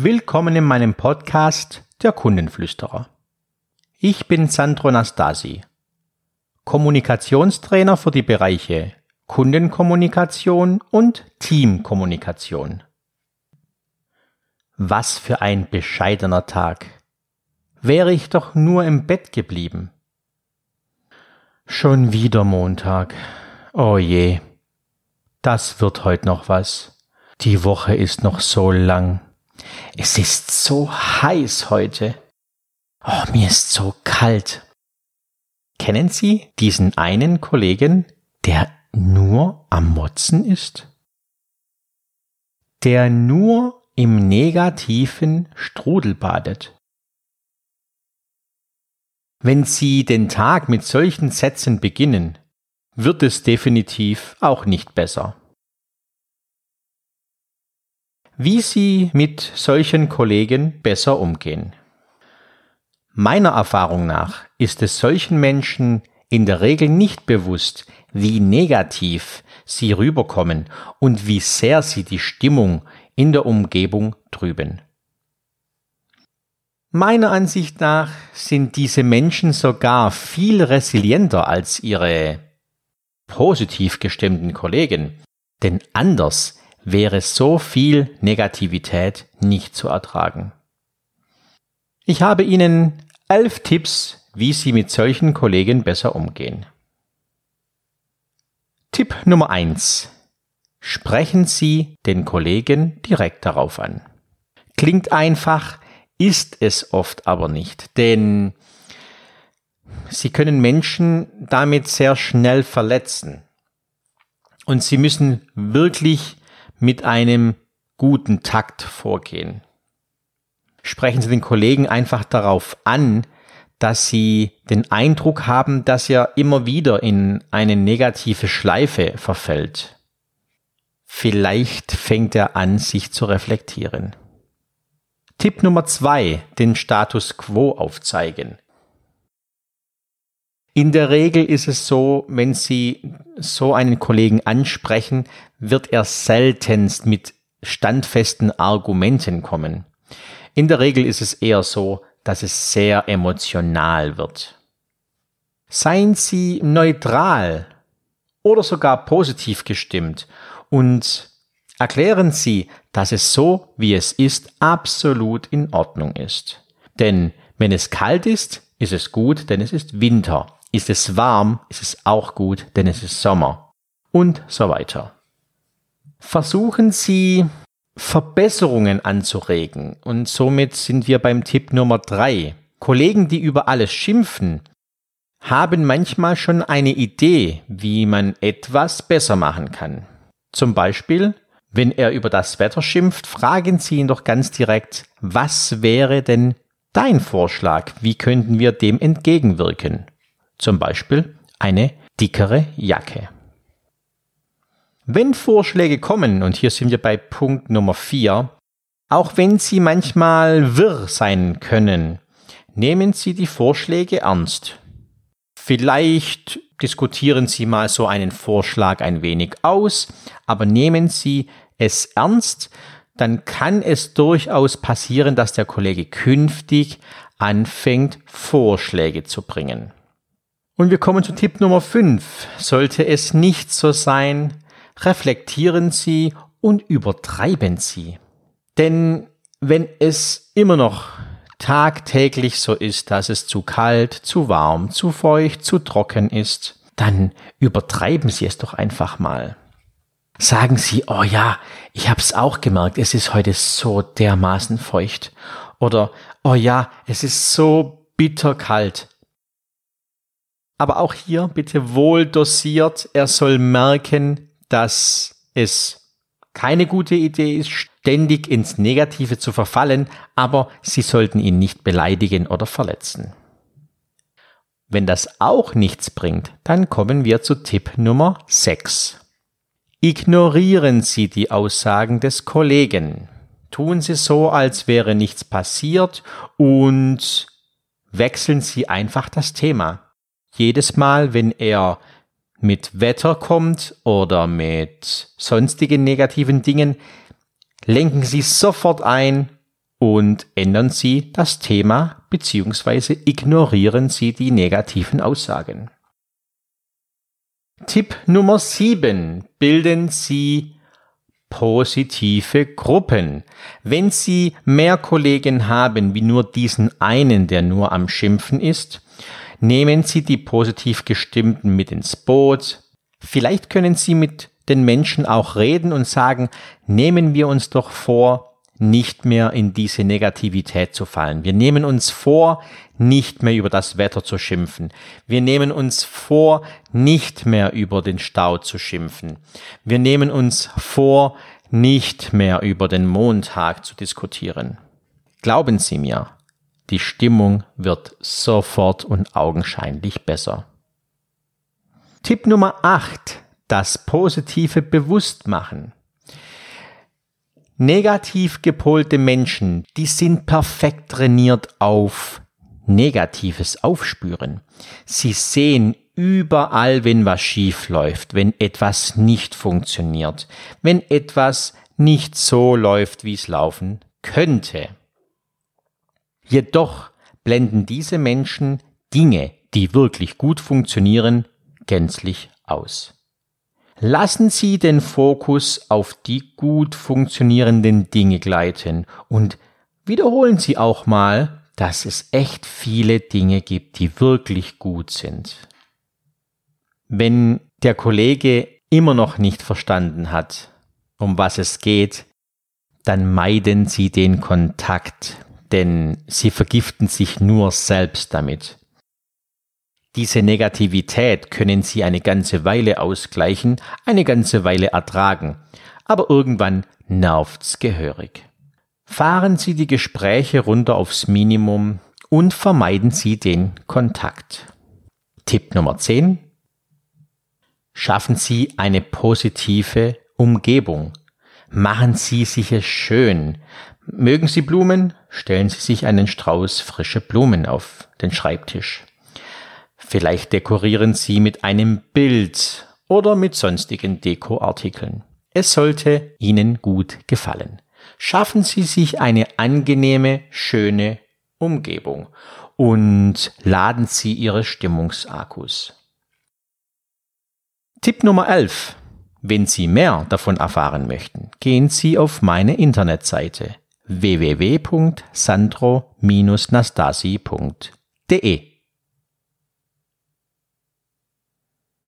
Willkommen in meinem Podcast Der Kundenflüsterer. Ich bin Sandro Nastasi, Kommunikationstrainer für die Bereiche Kundenkommunikation und Teamkommunikation. Was für ein bescheidener Tag. Wäre ich doch nur im Bett geblieben. Schon wieder Montag. Oh je. Das wird heute noch was. Die Woche ist noch so lang. Es ist so heiß heute. Oh, mir ist so kalt. Kennen Sie diesen einen Kollegen, der nur am Motzen ist? Der nur im negativen Strudel badet. Wenn Sie den Tag mit solchen Sätzen beginnen, wird es definitiv auch nicht besser. Wie Sie mit solchen Kollegen besser umgehen. Meiner Erfahrung nach ist es solchen Menschen in der Regel nicht bewusst, wie negativ sie rüberkommen und wie sehr sie die Stimmung in der Umgebung trüben. Meiner Ansicht nach sind diese Menschen sogar viel resilienter als ihre positiv gestimmten Kollegen, denn anders wäre so viel Negativität nicht zu ertragen. Ich habe Ihnen elf Tipps, wie Sie mit solchen Kollegen besser umgehen. Tipp Nummer eins: Sprechen Sie den Kollegen direkt darauf an. Klingt einfach, ist es oft aber nicht, denn Sie können Menschen damit sehr schnell verletzen. Und Sie müssen wirklich mit einem guten Takt vorgehen. Sprechen Sie den Kollegen einfach darauf an, dass Sie den Eindruck haben, dass er immer wieder in eine negative Schleife verfällt. Vielleicht fängt er an, sich zu reflektieren. Tipp Nummer zwei, den Status quo aufzeigen. In der Regel ist es so, wenn Sie so einen Kollegen ansprechen, wird er seltenst mit standfesten Argumenten kommen. In der Regel ist es eher so, dass es sehr emotional wird. Seien Sie neutral oder sogar positiv gestimmt und erklären Sie, dass es so, wie es ist, absolut in Ordnung ist. Denn wenn es kalt ist, ist es gut, denn es ist Winter. Ist es warm, ist es auch gut, denn es ist Sommer. Und so weiter. Versuchen Sie Verbesserungen anzuregen. Und somit sind wir beim Tipp Nummer drei. Kollegen, die über alles schimpfen, haben manchmal schon eine Idee, wie man etwas besser machen kann. Zum Beispiel, wenn er über das Wetter schimpft, fragen Sie ihn doch ganz direkt, was wäre denn dein Vorschlag? Wie könnten wir dem entgegenwirken? Zum Beispiel eine dickere Jacke. Wenn Vorschläge kommen, und hier sind wir bei Punkt Nummer 4, auch wenn sie manchmal wirr sein können, nehmen Sie die Vorschläge ernst. Vielleicht diskutieren Sie mal so einen Vorschlag ein wenig aus, aber nehmen Sie es ernst, dann kann es durchaus passieren, dass der Kollege künftig anfängt, Vorschläge zu bringen. Und wir kommen zu Tipp Nummer 5. Sollte es nicht so sein, reflektieren Sie und übertreiben Sie. Denn wenn es immer noch tagtäglich so ist, dass es zu kalt, zu warm, zu feucht, zu trocken ist, dann übertreiben Sie es doch einfach mal. Sagen Sie, oh ja, ich hab's auch gemerkt, es ist heute so dermaßen feucht. Oder, oh ja, es ist so bitterkalt. Aber auch hier bitte wohl dosiert, er soll merken, dass es keine gute Idee ist, ständig ins Negative zu verfallen, aber Sie sollten ihn nicht beleidigen oder verletzen. Wenn das auch nichts bringt, dann kommen wir zu Tipp Nummer 6. Ignorieren Sie die Aussagen des Kollegen. Tun Sie so, als wäre nichts passiert und wechseln Sie einfach das Thema. Jedes Mal, wenn er mit Wetter kommt oder mit sonstigen negativen Dingen, lenken Sie sofort ein und ändern Sie das Thema bzw. ignorieren Sie die negativen Aussagen. Tipp Nummer 7. Bilden Sie positive Gruppen. Wenn Sie mehr Kollegen haben wie nur diesen einen, der nur am Schimpfen ist, nehmen Sie die positiv gestimmten mit ins Boot. Vielleicht können Sie mit den Menschen auch reden und sagen, nehmen wir uns doch vor, nicht mehr in diese Negativität zu fallen. Wir nehmen uns vor, nicht mehr über das Wetter zu schimpfen. Wir nehmen uns vor, nicht mehr über den Stau zu schimpfen. Wir nehmen uns vor, nicht mehr über den Montag zu diskutieren. Glauben Sie mir, die Stimmung wird sofort und augenscheinlich besser. Tipp Nummer 8. Das positive Bewusstmachen. Negativ gepolte Menschen, die sind perfekt trainiert auf negatives Aufspüren. Sie sehen überall, wenn was schief läuft, wenn etwas nicht funktioniert, wenn etwas nicht so läuft, wie es laufen könnte. Jedoch blenden diese Menschen Dinge, die wirklich gut funktionieren, gänzlich aus. Lassen Sie den Fokus auf die gut funktionierenden Dinge gleiten und wiederholen Sie auch mal, dass es echt viele Dinge gibt, die wirklich gut sind. Wenn der Kollege immer noch nicht verstanden hat, um was es geht, dann meiden Sie den Kontakt, denn Sie vergiften sich nur selbst damit. Diese Negativität können Sie eine ganze Weile ausgleichen, eine ganze Weile ertragen, aber irgendwann nervt's gehörig. Fahren Sie die Gespräche runter aufs Minimum und vermeiden Sie den Kontakt. Tipp Nummer 10. Schaffen Sie eine positive Umgebung. Machen Sie sich es schön. Mögen Sie Blumen? Stellen Sie sich einen Strauß frische Blumen auf den Schreibtisch. Vielleicht dekorieren Sie mit einem Bild oder mit sonstigen Dekoartikeln. Es sollte Ihnen gut gefallen. Schaffen Sie sich eine angenehme, schöne Umgebung und laden Sie Ihre Stimmungsakkus. Tipp Nummer 11. Wenn Sie mehr davon erfahren möchten, gehen Sie auf meine Internetseite www.sandro-nastasi.de